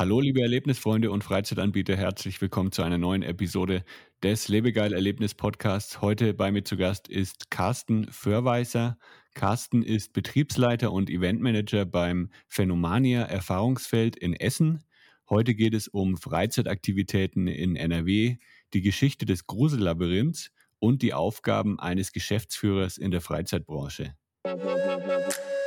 Hallo, liebe Erlebnisfreunde und Freizeitanbieter, herzlich willkommen zu einer neuen Episode des Lebegeil Erlebnis Podcasts. Heute bei mir zu Gast ist Carsten Förweiser. Carsten ist Betriebsleiter und Eventmanager beim Phänomania Erfahrungsfeld in Essen. Heute geht es um Freizeitaktivitäten in NRW, die Geschichte des Grusellabyrinths und die Aufgaben eines Geschäftsführers in der Freizeitbranche.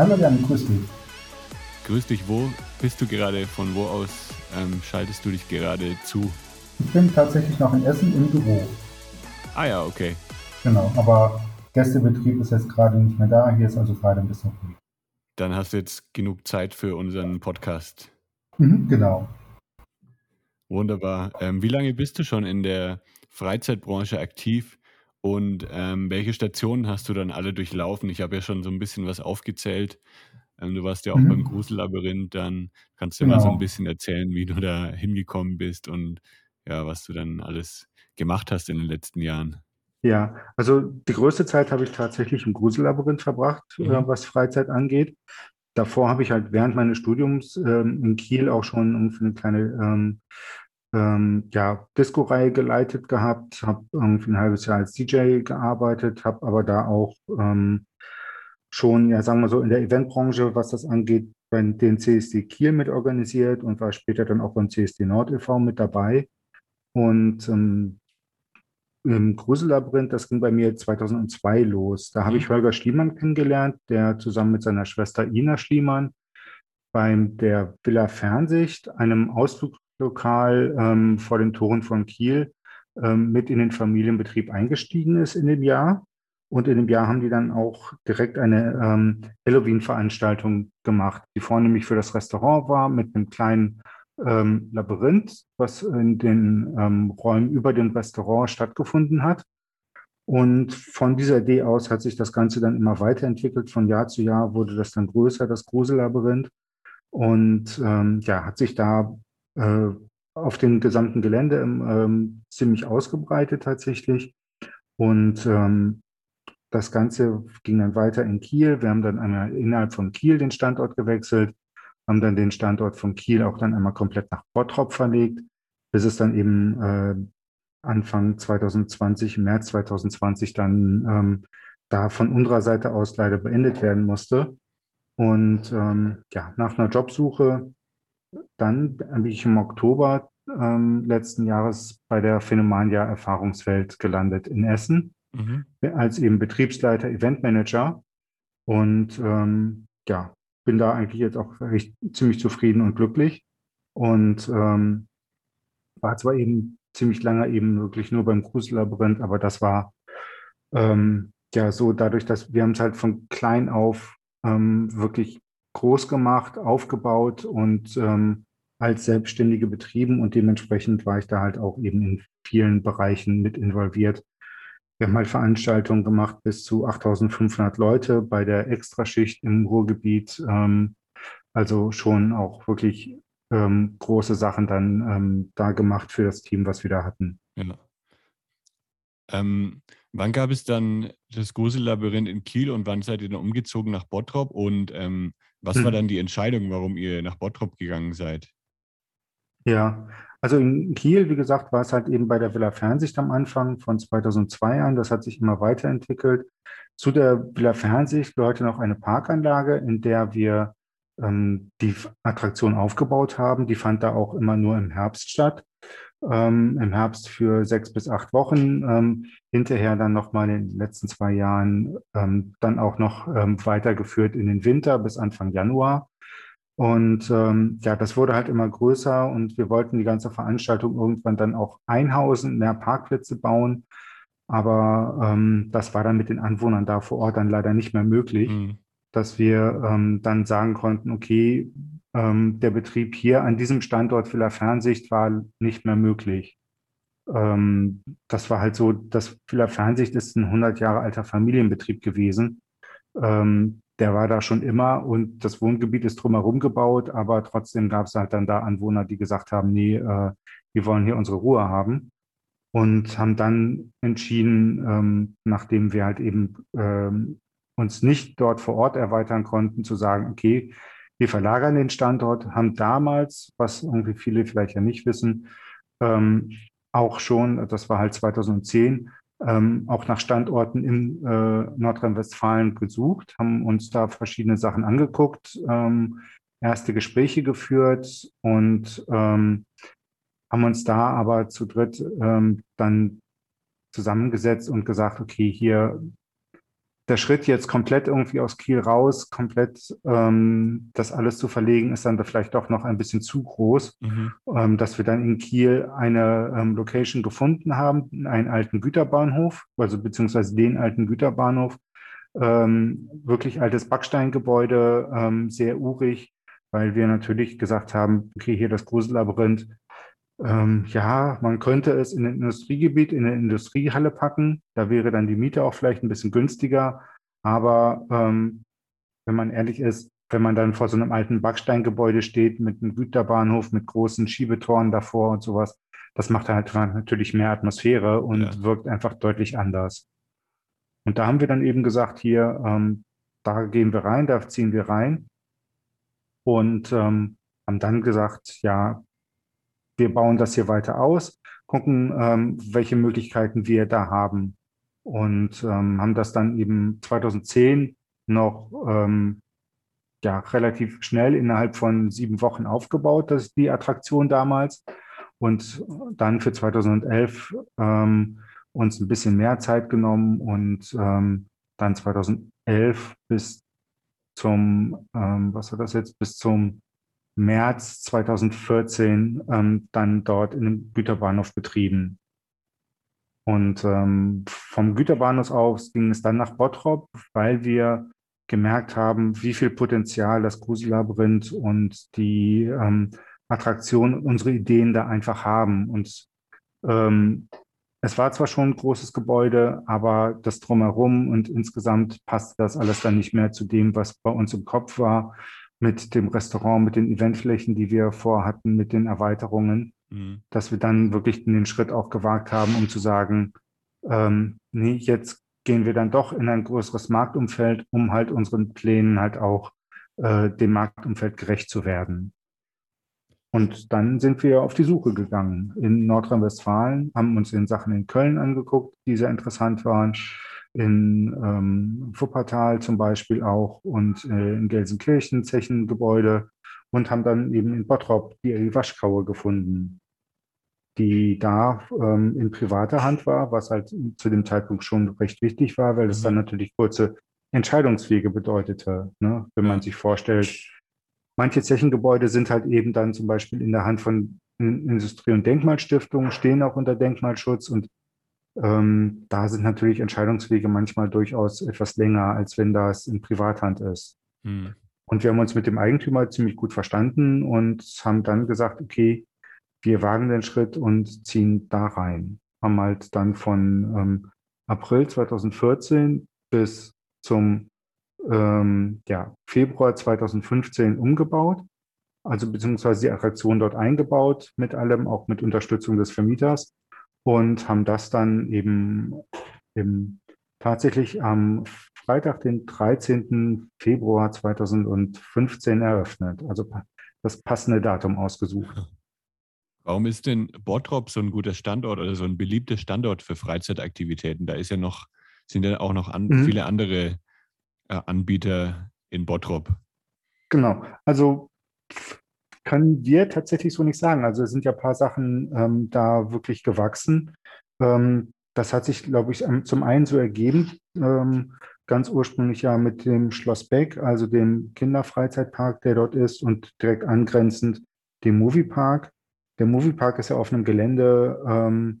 Hallo Jan, grüß dich. Grüß dich, wo bist du gerade? Von wo aus ähm, schaltest du dich gerade zu? Ich bin tatsächlich noch in Essen im Büro. Ah ja, okay. Genau, aber Gästebetrieb ist jetzt gerade nicht mehr da. Hier ist also gerade ein bisschen ruhig. Dann hast du jetzt genug Zeit für unseren Podcast. Mhm, genau. Wunderbar. Ähm, wie lange bist du schon in der Freizeitbranche aktiv? Und ähm, welche Stationen hast du dann alle durchlaufen? Ich habe ja schon so ein bisschen was aufgezählt. Ähm, du warst ja auch mhm. beim Grusellabyrinth, dann kannst du genau. mal so ein genau. bisschen erzählen, wie du da hingekommen bist und ja, was du dann alles gemacht hast in den letzten Jahren. Ja, also die größte Zeit habe ich tatsächlich im Grusellabyrinth verbracht, äh, mhm. äh, was Freizeit angeht. Davor habe ich halt während meines Studiums ähm, in Kiel auch schon für eine kleine ähm, ähm, ja, Disco-Reihe geleitet gehabt, habe irgendwie ein halbes Jahr als DJ gearbeitet, habe aber da auch ähm, schon, ja, sagen wir so, in der Eventbranche, was das angeht, bei den CSD Kiel mit organisiert und war später dann auch beim CSD Nord e.V. mit dabei. Und ähm, im Grusellabyrinth, das ging bei mir 2002 los. Da habe ich mhm. Holger Schliemann kennengelernt, der zusammen mit seiner Schwester Ina Schliemann beim der Villa Fernsicht, einem Ausflug lokal ähm, vor den Toren von Kiel ähm, mit in den Familienbetrieb eingestiegen ist in dem Jahr. Und in dem Jahr haben die dann auch direkt eine ähm, Halloween-Veranstaltung gemacht, die vornehmlich für das Restaurant war, mit einem kleinen ähm, Labyrinth, was in den ähm, Räumen über dem Restaurant stattgefunden hat. Und von dieser Idee aus hat sich das Ganze dann immer weiterentwickelt. Von Jahr zu Jahr wurde das dann größer, das Grusellabyrinth. Und ähm, ja, hat sich da äh, auf dem gesamten Gelände ähm, ziemlich ausgebreitet tatsächlich. Und ähm, das Ganze ging dann weiter in Kiel. Wir haben dann einmal innerhalb von Kiel den Standort gewechselt, haben dann den Standort von Kiel auch dann einmal komplett nach Bottrop verlegt, bis es dann eben äh, Anfang 2020, im März 2020 dann ähm, da von unserer Seite aus leider beendet werden musste. Und ähm, ja, nach einer Jobsuche dann bin ich im Oktober ähm, letzten Jahres bei der Phänomania Erfahrungswelt gelandet in Essen. Mhm. als eben Betriebsleiter, Eventmanager. Und ähm, ja, bin da eigentlich jetzt auch recht, ziemlich zufrieden und glücklich. Und ähm, war zwar eben ziemlich lange eben wirklich nur beim Grusellabyrinth, aber das war ähm, ja so dadurch, dass wir haben es halt von klein auf ähm, wirklich groß gemacht, aufgebaut und ähm, als Selbstständige betrieben und dementsprechend war ich da halt auch eben in vielen Bereichen mit involviert. Wir haben halt Veranstaltungen gemacht bis zu 8500 Leute bei der Extraschicht im Ruhrgebiet. Ähm, also schon auch wirklich ähm, große Sachen dann ähm, da gemacht für das Team, was wir da hatten. Ja. Ähm, wann gab es dann das Grusellabyrinth in Kiel und wann seid ihr dann umgezogen nach Bottrop? Und ähm, was hm. war dann die Entscheidung, warum ihr nach Bottrop gegangen seid? Ja, also in Kiel, wie gesagt, war es halt eben bei der Villa Fernsicht am Anfang von 2002 an. Das hat sich immer weiterentwickelt. Zu der Villa Fernsicht gehörte noch eine Parkanlage, in der wir ähm, die Attraktion aufgebaut haben. Die fand da auch immer nur im Herbst statt ähm, im Herbst für sechs bis acht Wochen, ähm, hinterher dann nochmal in den letzten zwei Jahren ähm, dann auch noch ähm, weitergeführt in den Winter bis Anfang Januar. Und ähm, ja, das wurde halt immer größer und wir wollten die ganze Veranstaltung irgendwann dann auch einhausen, mehr Parkplätze bauen. Aber ähm, das war dann mit den Anwohnern da vor Ort dann leider nicht mehr möglich, mhm. dass wir dann sagen konnten, okay, ähm, der Betrieb hier an diesem Standort Villa Fernsicht war nicht mehr möglich. Ähm, das war halt so, das Villa Fernsicht ist ein 100 Jahre alter Familienbetrieb gewesen. Ähm, der war da schon immer und das Wohngebiet ist drumherum gebaut, aber trotzdem gab es halt dann da Anwohner, die gesagt haben, nee, äh, wir wollen hier unsere Ruhe haben und haben dann entschieden, ähm, nachdem wir halt eben ähm, uns nicht dort vor Ort erweitern konnten, zu sagen, okay, wir verlagern den Standort, haben damals, was irgendwie viele vielleicht ja nicht wissen, ähm, auch schon, das war halt 2010, ähm, auch nach Standorten in äh, Nordrhein-Westfalen gesucht, haben uns da verschiedene Sachen angeguckt, ähm, erste Gespräche geführt und ähm, haben uns da aber zu dritt ähm, dann zusammengesetzt und gesagt, okay, hier der Schritt jetzt komplett irgendwie aus Kiel raus, komplett ähm, das alles zu verlegen, ist dann vielleicht doch noch ein bisschen zu groß, mhm. ähm, dass wir dann in Kiel eine ähm, Location gefunden haben, einen alten Güterbahnhof, also beziehungsweise den alten Güterbahnhof, ähm, wirklich altes Backsteingebäude, ähm, sehr urig, weil wir natürlich gesagt haben, okay, hier das Grusellabyrinth, ähm, ja, man könnte es in ein Industriegebiet, in eine Industriehalle packen. Da wäre dann die Miete auch vielleicht ein bisschen günstiger. Aber ähm, wenn man ehrlich ist, wenn man dann vor so einem alten Backsteingebäude steht mit einem Güterbahnhof, mit großen Schiebetoren davor und sowas, das macht halt natürlich mehr Atmosphäre und ja. wirkt einfach deutlich anders. Und da haben wir dann eben gesagt, hier, ähm, da gehen wir rein, da ziehen wir rein. Und ähm, haben dann gesagt, ja, wir bauen das hier weiter aus, gucken, ähm, welche Möglichkeiten wir da haben. Und ähm, haben das dann eben 2010 noch ähm, ja, relativ schnell innerhalb von sieben Wochen aufgebaut, das ist die Attraktion damals. Und dann für 2011 ähm, uns ein bisschen mehr Zeit genommen und ähm, dann 2011 bis zum, ähm, was war das jetzt, bis zum März 2014 ähm, dann dort in dem Güterbahnhof betrieben. Und ähm, vom Güterbahnhof aus ging es dann nach Bottrop, weil wir gemerkt haben, wie viel Potenzial das Grusellabyrinth und die ähm, Attraktion, unsere Ideen da einfach haben. Und ähm, es war zwar schon ein großes Gebäude, aber das drumherum und insgesamt passte das alles dann nicht mehr zu dem, was bei uns im Kopf war mit dem Restaurant, mit den Eventflächen, die wir vorhatten, mit den Erweiterungen, mhm. dass wir dann wirklich den Schritt auch gewagt haben, um zu sagen, ähm, nee, jetzt gehen wir dann doch in ein größeres Marktumfeld, um halt unseren Plänen halt auch äh, dem Marktumfeld gerecht zu werden. Und dann sind wir auf die Suche gegangen in Nordrhein-Westfalen, haben uns in Sachen in Köln angeguckt, die sehr interessant waren, in ähm, Wuppertal zum Beispiel auch und äh, in Gelsenkirchen Zechengebäude und haben dann eben in Bottrop die Waschkaue gefunden, die da ähm, in privater Hand war, was halt zu dem Zeitpunkt schon recht wichtig war, weil es dann mhm. natürlich kurze Entscheidungswege bedeutete. Ne? Wenn man sich vorstellt, manche Zechengebäude sind halt eben dann zum Beispiel in der Hand von Industrie- und Denkmalstiftungen, stehen auch unter Denkmalschutz und ähm, da sind natürlich Entscheidungswege manchmal durchaus etwas länger, als wenn das in Privathand ist. Hm. Und wir haben uns mit dem Eigentümer ziemlich gut verstanden und haben dann gesagt, okay, wir wagen den Schritt und ziehen da rein. Haben halt dann von ähm, April 2014 bis zum ähm, ja, Februar 2015 umgebaut, also beziehungsweise die Attraktion dort eingebaut, mit allem, auch mit Unterstützung des Vermieters und haben das dann eben im, tatsächlich am Freitag, den 13. Februar 2015 eröffnet. Also das passende Datum ausgesucht. Warum ist denn Bottrop so ein guter Standort oder so ein beliebter Standort für Freizeitaktivitäten? Da ist ja noch, sind ja auch noch an, mhm. viele andere äh, Anbieter in Bottrop. Genau. Also können wir tatsächlich so nicht sagen. Also es sind ja ein paar Sachen ähm, da wirklich gewachsen. Ähm, das hat sich, glaube ich, zum einen so ergeben, ähm, ganz ursprünglich ja mit dem Schloss Beck, also dem Kinderfreizeitpark, der dort ist und direkt angrenzend dem Moviepark. Der Moviepark ist ja auf einem Gelände, ähm,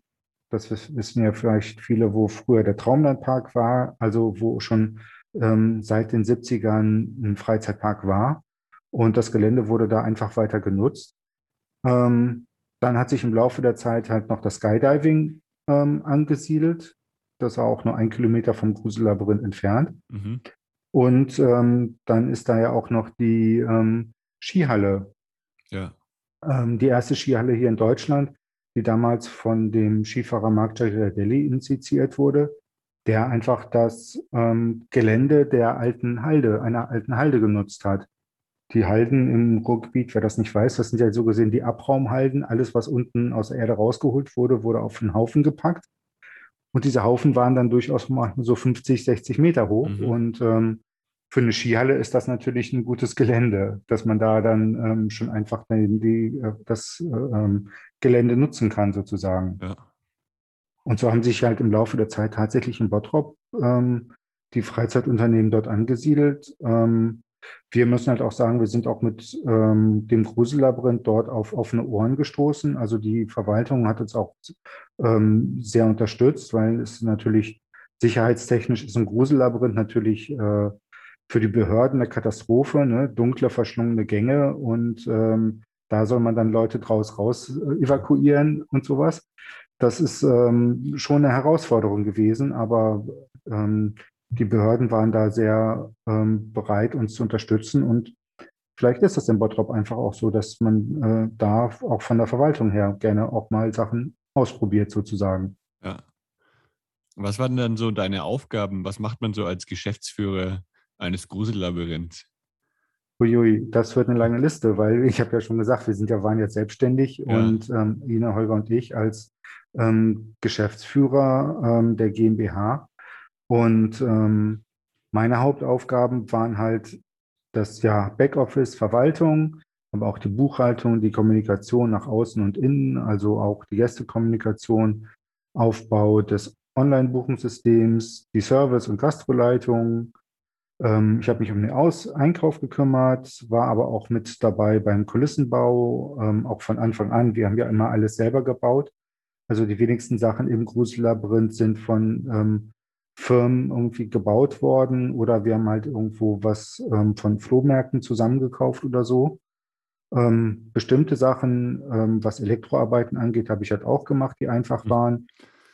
das wissen ja vielleicht viele, wo früher der Traumlandpark war, also wo schon ähm, seit den 70ern ein Freizeitpark war. Und das Gelände wurde da einfach weiter genutzt. Ähm, dann hat sich im Laufe der Zeit halt noch das Skydiving ähm, angesiedelt. Das war auch nur ein Kilometer vom Grusellabyrinth entfernt. Mhm. Und ähm, dann ist da ja auch noch die ähm, Skihalle. Ja. Ähm, die erste Skihalle hier in Deutschland, die damals von dem Skifahrer Mark Giardelli initiiert wurde, der einfach das ähm, Gelände der alten Halde, einer alten Halde genutzt hat. Die Halden im Ruhrgebiet, wer das nicht weiß, das sind ja so gesehen die Abraumhalden. Alles, was unten aus der Erde rausgeholt wurde, wurde auf einen Haufen gepackt. Und diese Haufen waren dann durchaus mal so 50, 60 Meter hoch. Mhm. Und ähm, für eine Skihalle ist das natürlich ein gutes Gelände, dass man da dann ähm, schon einfach die, die, äh, das äh, ähm, Gelände nutzen kann, sozusagen. Ja. Und so haben sich halt im Laufe der Zeit tatsächlich in Bottrop ähm, die Freizeitunternehmen dort angesiedelt. Ähm, wir müssen halt auch sagen, wir sind auch mit ähm, dem Grusellabyrinth dort auf offene Ohren gestoßen. Also die Verwaltung hat uns auch ähm, sehr unterstützt, weil es natürlich sicherheitstechnisch ist ein Grusellabyrinth natürlich äh, für die Behörden eine Katastrophe, ne? dunkle, verschlungene Gänge und ähm, da soll man dann Leute draus raus äh, evakuieren und sowas. Das ist ähm, schon eine Herausforderung gewesen, aber ähm, die Behörden waren da sehr ähm, bereit, uns zu unterstützen. Und vielleicht ist das in Bottrop einfach auch so, dass man äh, da auch von der Verwaltung her gerne auch mal Sachen ausprobiert, sozusagen. Ja. Was waren dann so deine Aufgaben? Was macht man so als Geschäftsführer eines Grusellabyrinths? Uiui, das wird eine lange Liste, weil ich habe ja schon gesagt, wir sind ja waren jetzt selbstständig ja. und ähm, Ina, Holger und ich als ähm, Geschäftsführer ähm, der GmbH und ähm, meine Hauptaufgaben waren halt das ja Backoffice, Verwaltung, aber auch die Buchhaltung, die Kommunikation nach außen und innen, also auch die Gästekommunikation, Aufbau des Online-Buchungssystems, die Service- und Gastroleitung. Ähm, ich habe mich um den Aus Einkauf gekümmert, war aber auch mit dabei beim Kulissenbau, ähm, auch von Anfang an. Wir haben ja immer alles selber gebaut. Also die wenigsten Sachen im Grusellabyrinth sind von ähm, Firmen irgendwie gebaut worden oder wir haben halt irgendwo was ähm, von Flohmärkten zusammengekauft oder so. Ähm, bestimmte Sachen, ähm, was Elektroarbeiten angeht, habe ich halt auch gemacht, die einfach mhm. waren.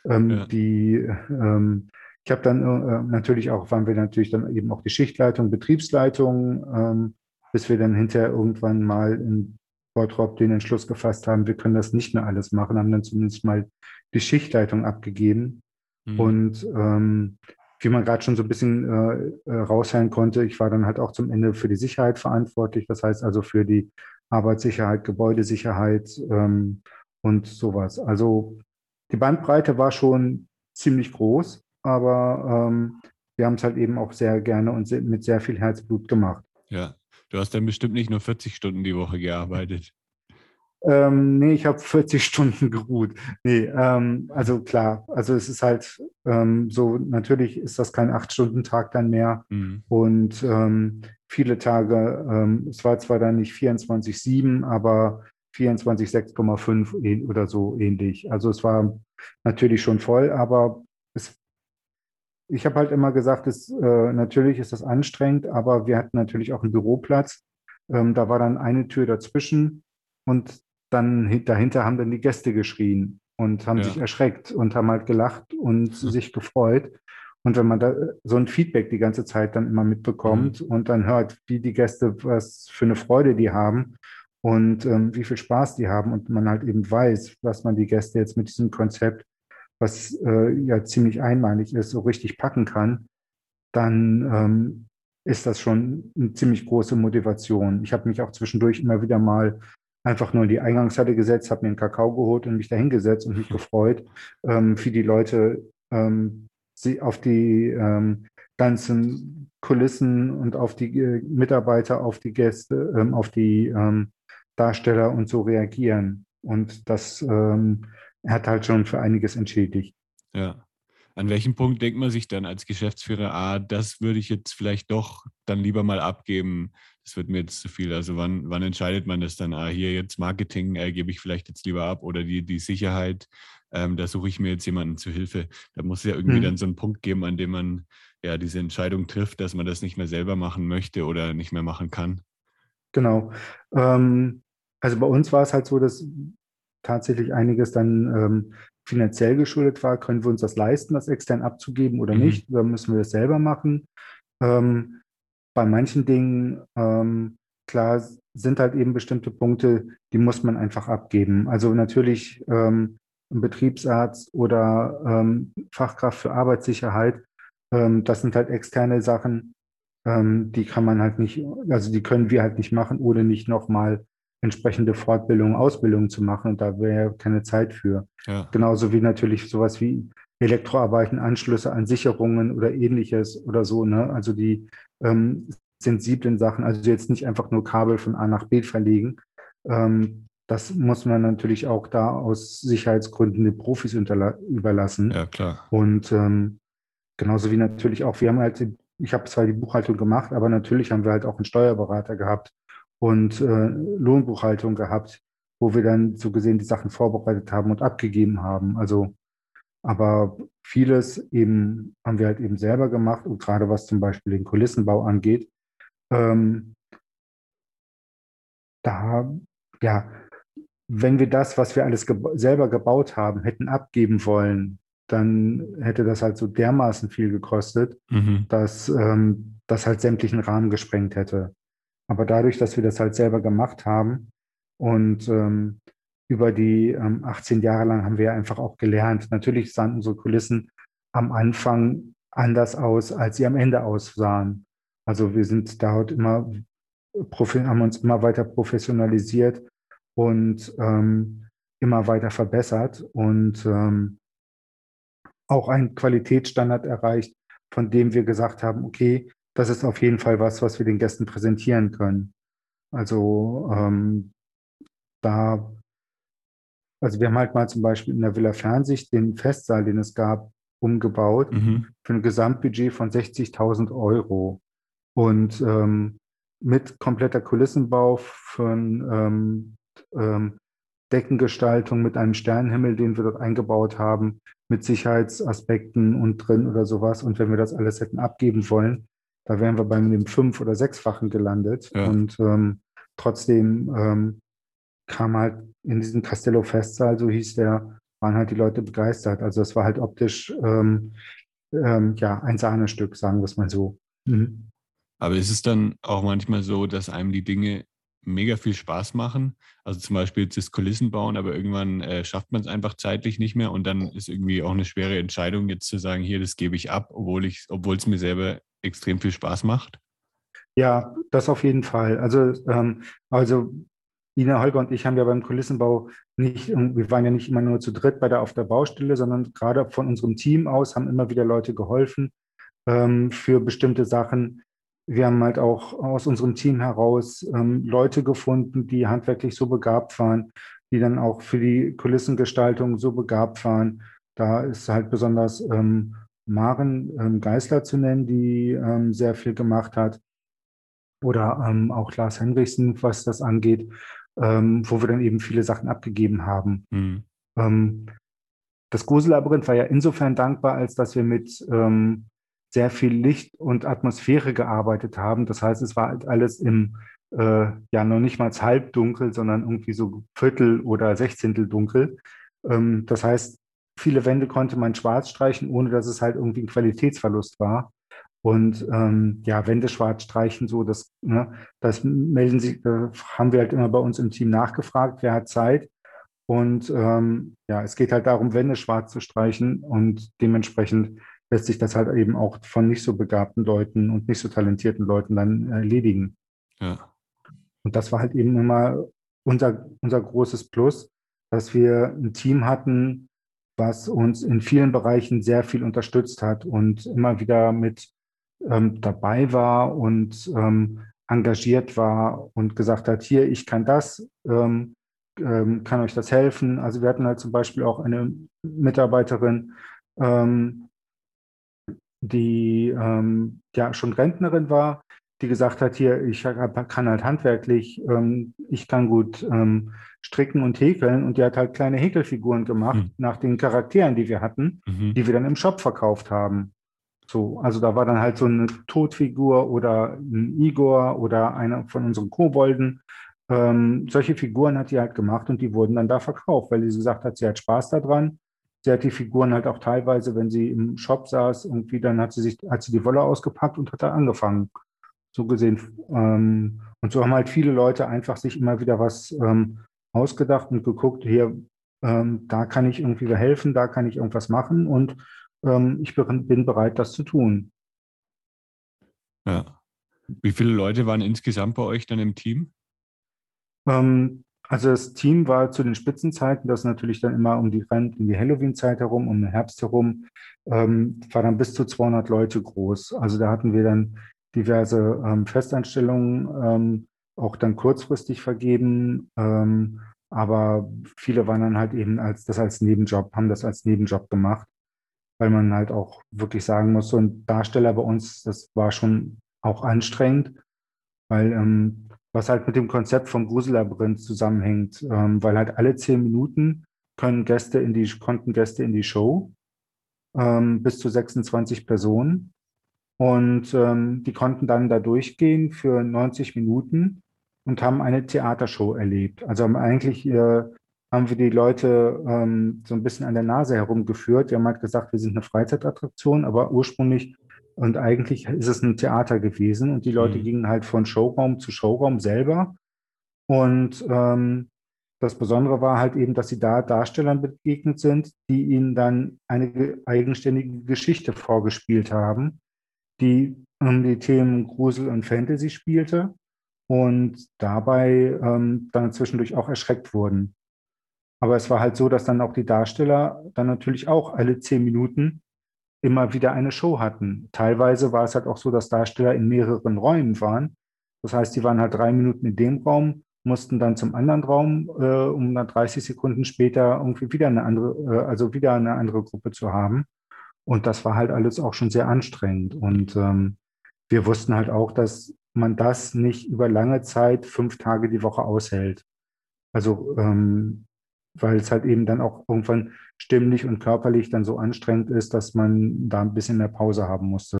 Ähm, ja. Die, ähm, ich habe dann äh, natürlich auch, waren wir natürlich dann eben auch die Schichtleitung, Betriebsleitung, ähm, bis wir dann hinterher irgendwann mal in Bottrop den Entschluss gefasst haben, wir können das nicht mehr alles machen, haben dann zumindest mal die Schichtleitung abgegeben. Mhm. Und ähm, wie man gerade schon so ein bisschen äh, äh, raushören konnte, ich war dann halt auch zum Ende für die Sicherheit verantwortlich. Das heißt also für die Arbeitssicherheit, Gebäudesicherheit ähm, und sowas. Also die Bandbreite war schon ziemlich groß, aber ähm, wir haben es halt eben auch sehr gerne und mit sehr viel Herzblut gemacht. Ja, du hast dann bestimmt nicht nur 40 Stunden die Woche gearbeitet. Ähm, nee, ich habe 40 Stunden geruht. Nee, ähm, also klar, also es ist halt ähm, so, natürlich ist das kein Acht-Stunden-Tag dann mehr. Mhm. Und ähm, viele Tage, ähm, es war zwar dann nicht 24-7, aber 24-6,5 oder so ähnlich. Also es war natürlich schon voll, aber es, ich habe halt immer gesagt, es, äh, natürlich ist das anstrengend, aber wir hatten natürlich auch einen Büroplatz. Ähm, da war dann eine Tür dazwischen und dann dahinter haben dann die Gäste geschrien und haben ja. sich erschreckt und haben halt gelacht und mhm. sich gefreut. Und wenn man da so ein Feedback die ganze Zeit dann immer mitbekommt mhm. und dann hört, wie die Gäste, was für eine Freude die haben und ähm, wie viel Spaß die haben und man halt eben weiß, was man die Gäste jetzt mit diesem Konzept, was äh, ja ziemlich einmalig ist, so richtig packen kann, dann ähm, ist das schon eine ziemlich große Motivation. Ich habe mich auch zwischendurch immer wieder mal einfach nur in die Eingangshalle gesetzt, habe mir einen Kakao geholt und mich da hingesetzt und mich gefreut, ähm, wie die Leute ähm, sie auf die ähm, ganzen Kulissen und auf die äh, Mitarbeiter, auf die Gäste, ähm, auf die ähm, Darsteller und so reagieren. Und das ähm, hat halt schon für einiges entschädigt. Ja. An welchem Punkt denkt man sich dann als Geschäftsführer, ah, das würde ich jetzt vielleicht doch dann lieber mal abgeben, das wird mir jetzt zu viel. Also wann, wann entscheidet man das dann, ah, hier jetzt Marketing äh, gebe ich vielleicht jetzt lieber ab oder die, die Sicherheit, ähm, da suche ich mir jetzt jemanden zu Hilfe. Da muss es ja irgendwie mhm. dann so einen Punkt geben, an dem man ja diese Entscheidung trifft, dass man das nicht mehr selber machen möchte oder nicht mehr machen kann. Genau. Ähm, also bei uns war es halt so, dass tatsächlich einiges dann ähm, finanziell geschuldet war. Können wir uns das leisten, das extern abzugeben oder mhm. nicht? Oder müssen wir das selber machen? Ähm, bei manchen Dingen, ähm, klar, sind halt eben bestimmte Punkte, die muss man einfach abgeben. Also natürlich ähm, ein Betriebsarzt oder ähm, Fachkraft für Arbeitssicherheit, ähm, das sind halt externe Sachen, ähm, die kann man halt nicht, also die können wir halt nicht machen, ohne nicht nochmal entsprechende Fortbildung, Ausbildung zu machen. Und da wäre keine Zeit für. Ja. Genauso wie natürlich sowas wie Elektroarbeiten, Anschlüsse an Sicherungen oder ähnliches oder so. Ne? Also die ähm, sensiblen Sachen, also jetzt nicht einfach nur Kabel von A nach B verlegen. Ähm, das muss man natürlich auch da aus Sicherheitsgründen den Profis überlassen. Ja, klar. Und ähm, genauso wie natürlich auch, wir haben halt, ich habe zwar die Buchhaltung gemacht, aber natürlich haben wir halt auch einen Steuerberater gehabt und äh, Lohnbuchhaltung gehabt, wo wir dann so gesehen die Sachen vorbereitet haben und abgegeben haben. Also, aber vieles eben haben wir halt eben selber gemacht und gerade was zum Beispiel den Kulissenbau angeht, ähm, da, ja, wenn wir das, was wir alles geba selber gebaut haben, hätten abgeben wollen, dann hätte das halt so dermaßen viel gekostet, mhm. dass ähm, das halt sämtlichen Rahmen gesprengt hätte. Aber dadurch, dass wir das halt selber gemacht haben und ähm, über die ähm, 18 Jahre lang haben wir einfach auch gelernt. Natürlich sahen unsere Kulissen am Anfang anders aus, als sie am Ende aussahen. Also wir sind dort immer, haben uns immer weiter professionalisiert und ähm, immer weiter verbessert und ähm, auch einen Qualitätsstandard erreicht, von dem wir gesagt haben, okay, das ist auf jeden Fall was, was wir den Gästen präsentieren können. Also ähm, da, also wir haben halt mal zum Beispiel in der Villa Fernsicht den Festsaal, den es gab, umgebaut mhm. für ein Gesamtbudget von 60.000 Euro und ähm, mit kompletter Kulissenbau von ähm, ähm, Deckengestaltung mit einem Sternenhimmel, den wir dort eingebaut haben, mit Sicherheitsaspekten und drin oder sowas. Und wenn wir das alles hätten abgeben wollen, da wären wir bei dem fünf- oder sechsfachen gelandet. Ja. Und ähm, trotzdem ähm, kam halt in diesem Castello Festsaal, so hieß der, waren halt die Leute begeistert. Also es war halt optisch ähm, ähm, ja ein Sahnestück, sagen wir es mal so. Mhm. Aber ist es dann auch manchmal so, dass einem die Dinge mega viel Spaß machen. Also zum Beispiel das Kulissen bauen, aber irgendwann äh, schafft man es einfach zeitlich nicht mehr und dann ist irgendwie auch eine schwere Entscheidung, jetzt zu sagen, hier, das gebe ich ab, obwohl ich, obwohl es mir selber extrem viel Spaß macht? Ja, das auf jeden Fall. Also, ähm, also Ina, Holger und ich haben ja beim Kulissenbau nicht, wir waren ja nicht immer nur zu dritt bei der auf der Baustelle, sondern gerade von unserem Team aus haben immer wieder Leute geholfen ähm, für bestimmte Sachen. Wir haben halt auch aus unserem Team heraus ähm, Leute gefunden, die handwerklich so begabt waren, die dann auch für die Kulissengestaltung so begabt waren. Da ist halt besonders ähm, Maren ähm, Geisler zu nennen, die ähm, sehr viel gemacht hat. Oder ähm, auch Lars Henrichsen, was das angeht, ähm, wo wir dann eben viele Sachen abgegeben haben. Mhm. Ähm, das Grusel-Labyrinth war ja insofern dankbar, als dass wir mit ähm, sehr viel Licht und Atmosphäre gearbeitet haben. Das heißt, es war halt alles im, äh, ja, noch nicht mal halbdunkel, sondern irgendwie so Viertel oder Sechzehntel dunkel. das heißt, viele Wände konnte man schwarz streichen, ohne dass es halt irgendwie ein Qualitätsverlust war. Und ähm, ja, Wände schwarz streichen, so das, ne, das melden sich, äh, haben wir halt immer bei uns im Team nachgefragt, wer hat Zeit. Und ähm, ja, es geht halt darum, Wände schwarz zu streichen und dementsprechend lässt sich das halt eben auch von nicht so begabten Leuten und nicht so talentierten Leuten dann erledigen. Ja. Und das war halt eben immer unser, unser großes Plus, dass wir ein Team hatten, was uns in vielen Bereichen sehr viel unterstützt hat und immer wieder mit ähm, dabei war und ähm, engagiert war und gesagt hat, hier, ich kann das, ähm, ähm kann euch das helfen. Also wir hatten halt zum Beispiel auch eine Mitarbeiterin, ähm, die ähm, ja schon Rentnerin war, die gesagt hat, hier, ich kann halt handwerklich, ich kann gut stricken und häkeln und die hat halt kleine Häkelfiguren gemacht mhm. nach den Charakteren, die wir hatten, mhm. die wir dann im Shop verkauft haben. So, also da war dann halt so eine Todfigur oder ein Igor oder einer von unseren Kobolden. Ähm, solche Figuren hat die halt gemacht und die wurden dann da verkauft, weil sie gesagt hat, sie hat Spaß daran. Sie hat die Figuren halt auch teilweise, wenn sie im Shop saß, irgendwie dann hat sie sich, hat sie die Wolle ausgepackt und hat da angefangen. So gesehen. Ähm, und so haben halt viele Leute einfach sich immer wieder was ähm, ausgedacht und geguckt, hier, ähm, da kann ich irgendwie helfen, da kann ich irgendwas machen und ähm, ich bin, bereit, das zu tun. Ja. Wie viele Leute waren insgesamt bei euch dann im Team? Ähm, also das Team war zu den Spitzenzeiten, das natürlich dann immer um die, in die Halloween-Zeit herum, um den Herbst herum, ähm, war dann bis zu 200 Leute groß. Also da hatten wir dann diverse ähm, Festanstellungen, ähm, auch dann kurzfristig vergeben. Ähm, aber viele waren dann halt eben als das als Nebenjob, haben das als Nebenjob gemacht, weil man halt auch wirklich sagen muss, so ein Darsteller bei uns, das war schon auch anstrengend, weil ähm, was halt mit dem Konzept vom Grusellabyrinth zusammenhängt, ähm, weil halt alle zehn Minuten können Gäste in die, konnten Gäste in die Show, ähm, bis zu 26 Personen. Und ähm, die konnten dann da durchgehen für 90 Minuten und haben eine Theatershow erlebt. Also haben eigentlich äh, haben wir die Leute ähm, so ein bisschen an der Nase herumgeführt. Die haben halt gesagt, wir sind eine Freizeitattraktion, aber ursprünglich und eigentlich ist es ein Theater gewesen und die Leute mhm. gingen halt von Showraum zu Showraum selber. Und ähm, das Besondere war halt eben, dass sie da Darstellern begegnet sind, die ihnen dann eine eigenständige Geschichte vorgespielt haben, die um die Themen Grusel und Fantasy spielte und dabei ähm, dann zwischendurch auch erschreckt wurden. Aber es war halt so, dass dann auch die Darsteller dann natürlich auch alle zehn Minuten immer wieder eine Show hatten. Teilweise war es halt auch so, dass Darsteller in mehreren Räumen waren. Das heißt, die waren halt drei Minuten in dem Raum, mussten dann zum anderen Raum, äh, um dann 30 Sekunden später irgendwie wieder eine andere, äh, also wieder eine andere Gruppe zu haben. Und das war halt alles auch schon sehr anstrengend. Und ähm, wir wussten halt auch, dass man das nicht über lange Zeit, fünf Tage die Woche aushält. Also ähm, weil es halt eben dann auch irgendwann stimmlich und körperlich dann so anstrengend ist, dass man da ein bisschen mehr Pause haben musste.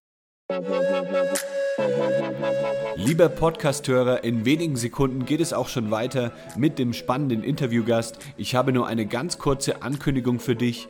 Lieber Podcasthörer, in wenigen Sekunden geht es auch schon weiter mit dem spannenden Interviewgast. Ich habe nur eine ganz kurze Ankündigung für dich.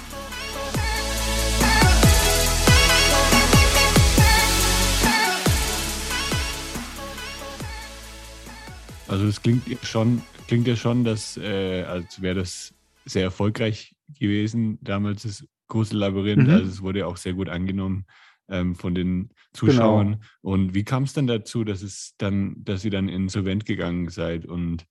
Also es klingt schon, klingt ja schon, dass, äh, als wäre das sehr erfolgreich gewesen, damals das Grusellabyrinth. Mhm. Also es wurde ja auch sehr gut angenommen ähm, von den Zuschauern. Genau. Und wie kam es dann dazu, dass es dann, dass ihr dann insolvent gegangen seid? Und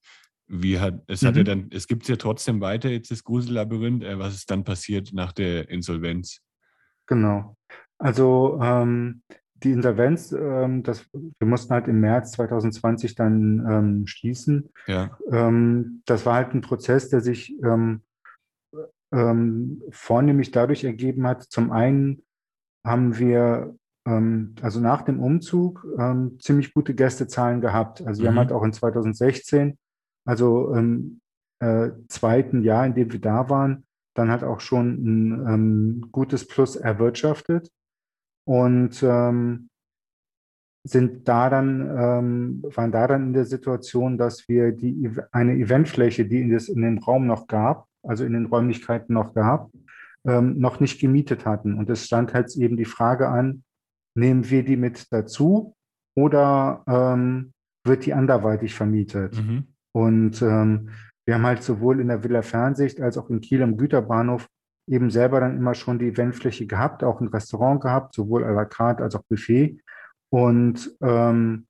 wie hat, es mhm. hat ja dann, es gibt es ja trotzdem weiter jetzt das Grusellabyrinth. Äh, was ist dann passiert nach der Insolvenz? Genau. Also ähm, die Insolvenz, ähm, das, wir mussten halt im März 2020 dann ähm, schließen. Ja. Ähm, das war halt ein Prozess, der sich ähm, ähm, vornehmlich dadurch ergeben hat. Zum einen haben wir ähm, also nach dem Umzug ziemlich gute Gästezahlen gehabt. Also wir mhm. haben halt auch in 2016, also im äh, zweiten Jahr, in dem wir da waren, dann halt auch schon ein gutes Plus erwirtschaftet und ähm, sind da dann, ähm, waren da dann in der Situation, dass wir die, eine Eventfläche, die in, das, in dem Raum noch gab, also in den Räumlichkeiten noch gab, ähm, noch nicht gemietet hatten. Und es stand halt eben die Frage an, nehmen wir die mit dazu oder ähm, wird die anderweitig vermietet? Mhm. Und ähm, wir haben halt sowohl in der Villa Fernsicht als auch in Kiel am Güterbahnhof eben selber dann immer schon die Eventfläche gehabt, auch ein Restaurant gehabt, sowohl à la carte als auch Buffet. Und ähm,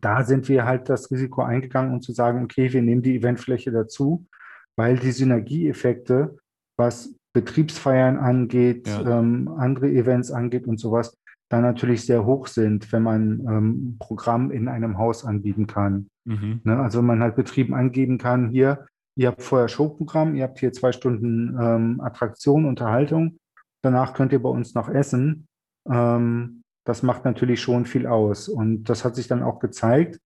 da sind wir halt das Risiko eingegangen, um zu sagen, okay, wir nehmen die Eventfläche dazu, weil die Synergieeffekte, was Betriebsfeiern angeht, ja. ähm, andere Events angeht und sowas, da natürlich sehr hoch sind, wenn man ähm, Programm in einem Haus anbieten kann. Mhm. Ne? Also wenn man halt Betrieben angeben kann, hier, ihr habt vorher Showprogramm, ihr habt hier zwei Stunden ähm, Attraktion, Unterhaltung, danach könnt ihr bei uns noch essen. Ähm, das macht natürlich schon viel aus. Und das hat sich dann auch gezeigt.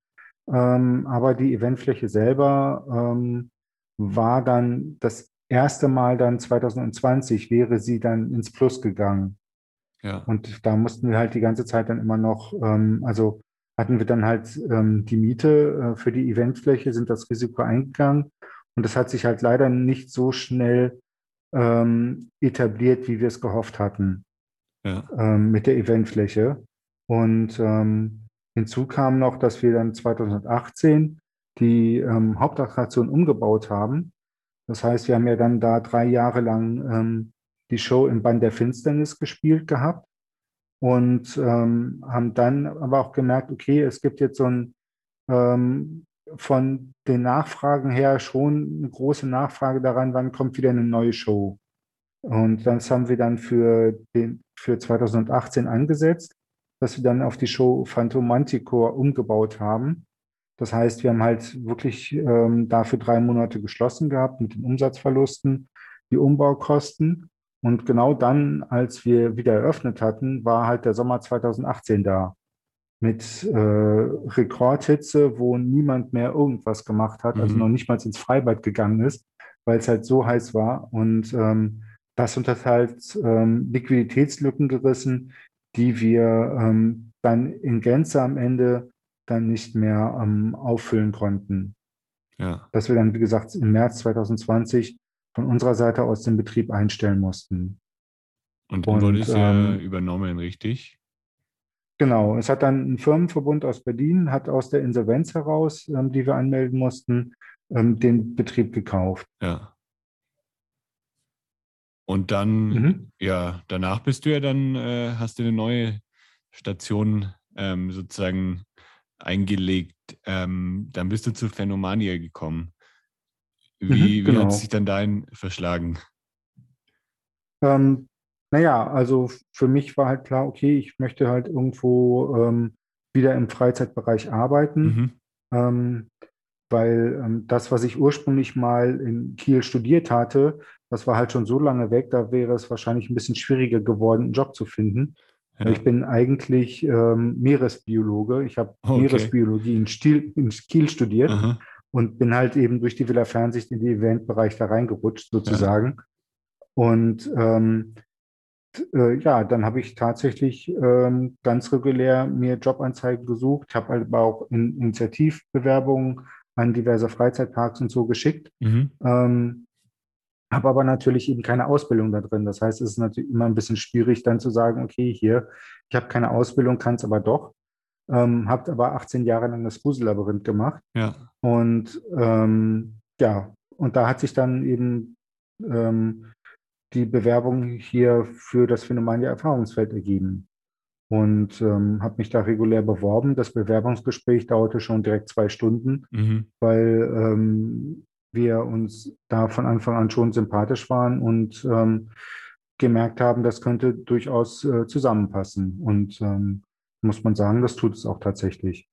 Ähm, aber die Eventfläche selber ähm, war dann das erste Mal dann 2020 wäre sie dann ins Plus gegangen. Ja. Und da mussten wir halt die ganze Zeit dann immer noch, ähm, also hatten wir dann halt ähm, die Miete äh, für die Eventfläche, sind das Risiko eingegangen. Und das hat sich halt leider nicht so schnell ähm, etabliert, wie wir es gehofft hatten ja. Ähm, mit der Eventfläche. Und ähm, hinzu kam noch, dass wir dann 2018 die ähm, Hauptattraktion umgebaut haben das heißt, wir haben ja dann da drei Jahre lang ähm, die Show im Band der Finsternis gespielt gehabt und ähm, haben dann aber auch gemerkt, okay, es gibt jetzt so ein ähm, von den Nachfragen her schon eine große Nachfrage daran, wann kommt wieder eine neue Show. Und das haben wir dann für, den, für 2018 angesetzt, dass wir dann auf die Show Phantom Manticore umgebaut haben. Das heißt, wir haben halt wirklich ähm, dafür drei Monate geschlossen gehabt mit den Umsatzverlusten, die Umbaukosten. Und genau dann, als wir wieder eröffnet hatten, war halt der Sommer 2018 da. Mit äh, Rekordhitze, wo niemand mehr irgendwas gemacht hat, also mhm. also noch nicht mal ins Freibad gegangen ist, weil es halt so heiß war. Und ähm, das hat halt ähm, Liquiditätslücken gerissen, die wir ähm, dann in Gänze am Ende dann nicht mehr ähm, auffüllen konnten. Ja. Dass wir dann, wie gesagt, im März 2020 von unserer Seite aus den Betrieb einstellen mussten. Und dann wurde es ja ähm, übernommen, richtig? Genau, es hat dann ein Firmenverbund aus Berlin, hat aus der Insolvenz heraus, ähm, die wir anmelden mussten, ähm, den Betrieb gekauft. Ja. Und dann, mhm. ja, danach bist du ja dann, äh, hast du eine neue Station ähm, sozusagen eingelegt. Ähm, dann bist du zu Phänomania gekommen. Wie, mhm, genau. wie hat es sich dann dahin verschlagen? Naja, also für mich war halt klar, okay, ich möchte halt irgendwo ähm, wieder im Freizeitbereich arbeiten, mhm. ähm, weil ähm, das, was ich ursprünglich mal in Kiel studiert hatte, das war halt schon so lange weg, da wäre es wahrscheinlich ein bisschen schwieriger geworden, einen Job zu finden. Ja. Ich bin eigentlich ähm, Meeresbiologe. Ich habe okay. Meeresbiologie in, Stil, in Kiel studiert Aha. und bin halt eben durch die Villa Fernsicht in den Eventbereich da reingerutscht, sozusagen. Ja. Und ähm, äh, ja, dann habe ich tatsächlich ähm, ganz regulär mir Jobanzeigen gesucht, habe aber auch in Initiativbewerbungen an diverse Freizeitparks und so geschickt. Mhm. Ähm, habe aber natürlich eben keine Ausbildung da drin. Das heißt, es ist natürlich immer ein bisschen schwierig, dann zu sagen, okay, hier, ich habe keine Ausbildung, kann es aber doch. Ähm, habt aber 18 Jahre lang das Grusellabyrinth gemacht. Ja. Und ähm, ja, und da hat sich dann eben ähm, die Bewerbung hier für das Phänomen Erfahrungsfeld ergeben. Und ähm, habe mich da regulär beworben. Das Bewerbungsgespräch dauerte schon direkt zwei Stunden, mhm. weil ähm, wir uns da von Anfang an schon sympathisch waren und ähm, gemerkt haben, das könnte durchaus äh, zusammenpassen. Und ähm, muss man sagen, das tut es auch tatsächlich.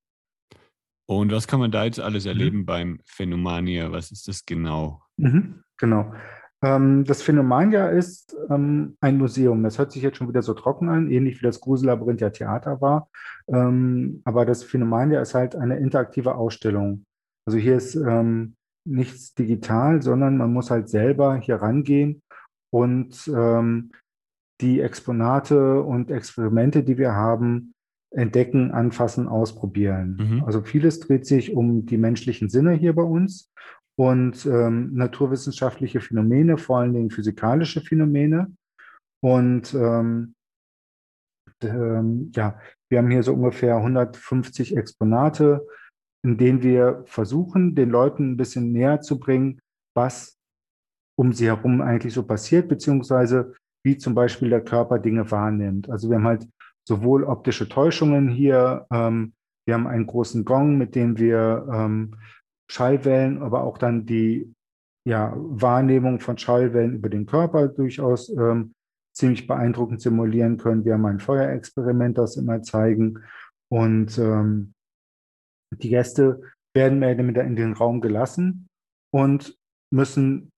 Und was kann man da jetzt alles mhm. erleben mhm. beim Phänomania? Was ist das genau? Mhm, genau. Ähm, das Phänomania ist ähm, ein Museum. Das hört sich jetzt schon wieder so trocken an, ähnlich wie das Grusellabyrinth ja Theater war. Ähm, aber das Phänomania ist halt eine interaktive Ausstellung. Also hier ist ähm, nichts digital, sondern man muss halt selber hier rangehen und ähm, die Exponate und Experimente, die wir haben, entdecken, anfassen, ausprobieren. Mhm. Also vieles dreht sich um die menschlichen Sinne hier bei uns und ähm, naturwissenschaftliche Phänomene, vor allen Dingen physikalische Phänomene. Und ähm, ähm, ja, wir haben hier so ungefähr 150 Exponate, in denen wir versuchen, den Leuten ein bisschen näher zu bringen, was um sie herum eigentlich so passiert, beziehungsweise wie zum Beispiel der Körper Dinge wahrnimmt. Also wir haben halt sowohl optische Täuschungen hier, ähm, Wir haben einen großen Gong, mit dem wir ähm, Schallwellen, aber auch dann die ja, Wahrnehmung von Schallwellen über den Körper durchaus ähm, ziemlich beeindruckend simulieren können. Wir haben ein Feuerexperiment, das immer zeigen. Und ähm, die Gäste werden mehr oder weniger in den Raum gelassen und müssen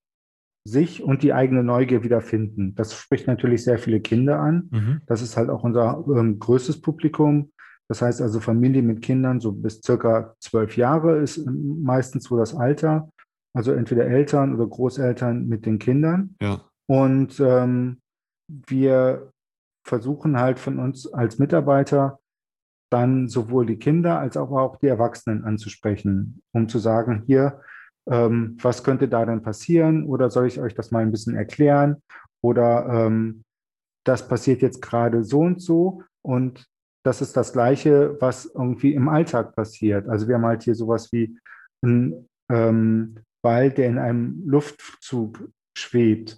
sich und die eigene Neugier wiederfinden. Das spricht natürlich sehr viele Kinder an. Mhm. Das ist halt auch unser ähm, größtes Publikum. Das heißt also Familie mit Kindern, so bis circa zwölf Jahre ist meistens so das Alter. Also entweder Eltern oder Großeltern mit den Kindern. Ja. Und ähm, wir versuchen halt von uns als Mitarbeiter dann sowohl die Kinder als auch, auch die Erwachsenen anzusprechen, um zu sagen, hier, ähm, was könnte da denn passieren oder soll ich euch das mal ein bisschen erklären oder ähm, das passiert jetzt gerade so und so und das ist das Gleiche, was irgendwie im Alltag passiert. Also wir haben halt hier sowas wie ein ähm, Ball, der in einem Luftzug schwebt,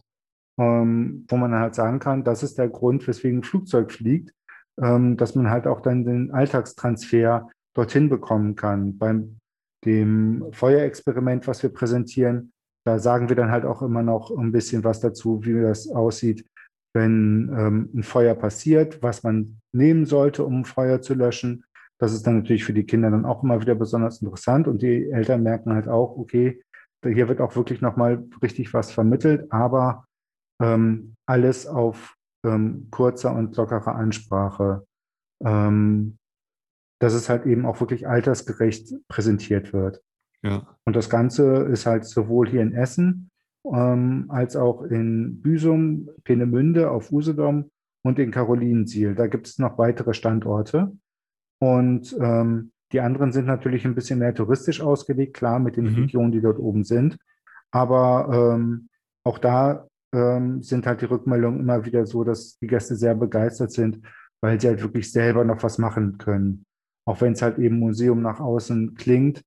ähm, wo man halt sagen kann, das ist der Grund, weswegen ein Flugzeug fliegt, ähm, dass man halt auch dann den Alltagstransfer dorthin bekommen kann. Beim dem Feuerexperiment, was wir präsentieren, da sagen wir dann halt auch immer noch ein bisschen was dazu, wie das aussieht, wenn ähm, ein Feuer passiert, was man nehmen sollte, um Feuer zu löschen. Das ist dann natürlich für die Kinder dann auch immer wieder besonders interessant und die Eltern merken halt auch, okay, hier wird auch wirklich nochmal richtig was vermittelt, aber ähm, alles auf ähm, kurzer und lockerer Ansprache. Ähm, dass es halt eben auch wirklich altersgerecht präsentiert wird. Ja. Und das Ganze ist halt sowohl hier in Essen ähm, als auch in Büsum, Peenemünde auf Usedom und in Karolinensiel. Da gibt es noch weitere Standorte. Und ähm, die anderen sind natürlich ein bisschen mehr touristisch ausgelegt, klar, mit den mhm. Regionen, die dort oben sind. Aber ähm, auch da ähm, sind halt die Rückmeldungen immer wieder so, dass die Gäste sehr begeistert sind, weil sie halt wirklich selber noch was machen können auch wenn es halt eben Museum nach außen klingt,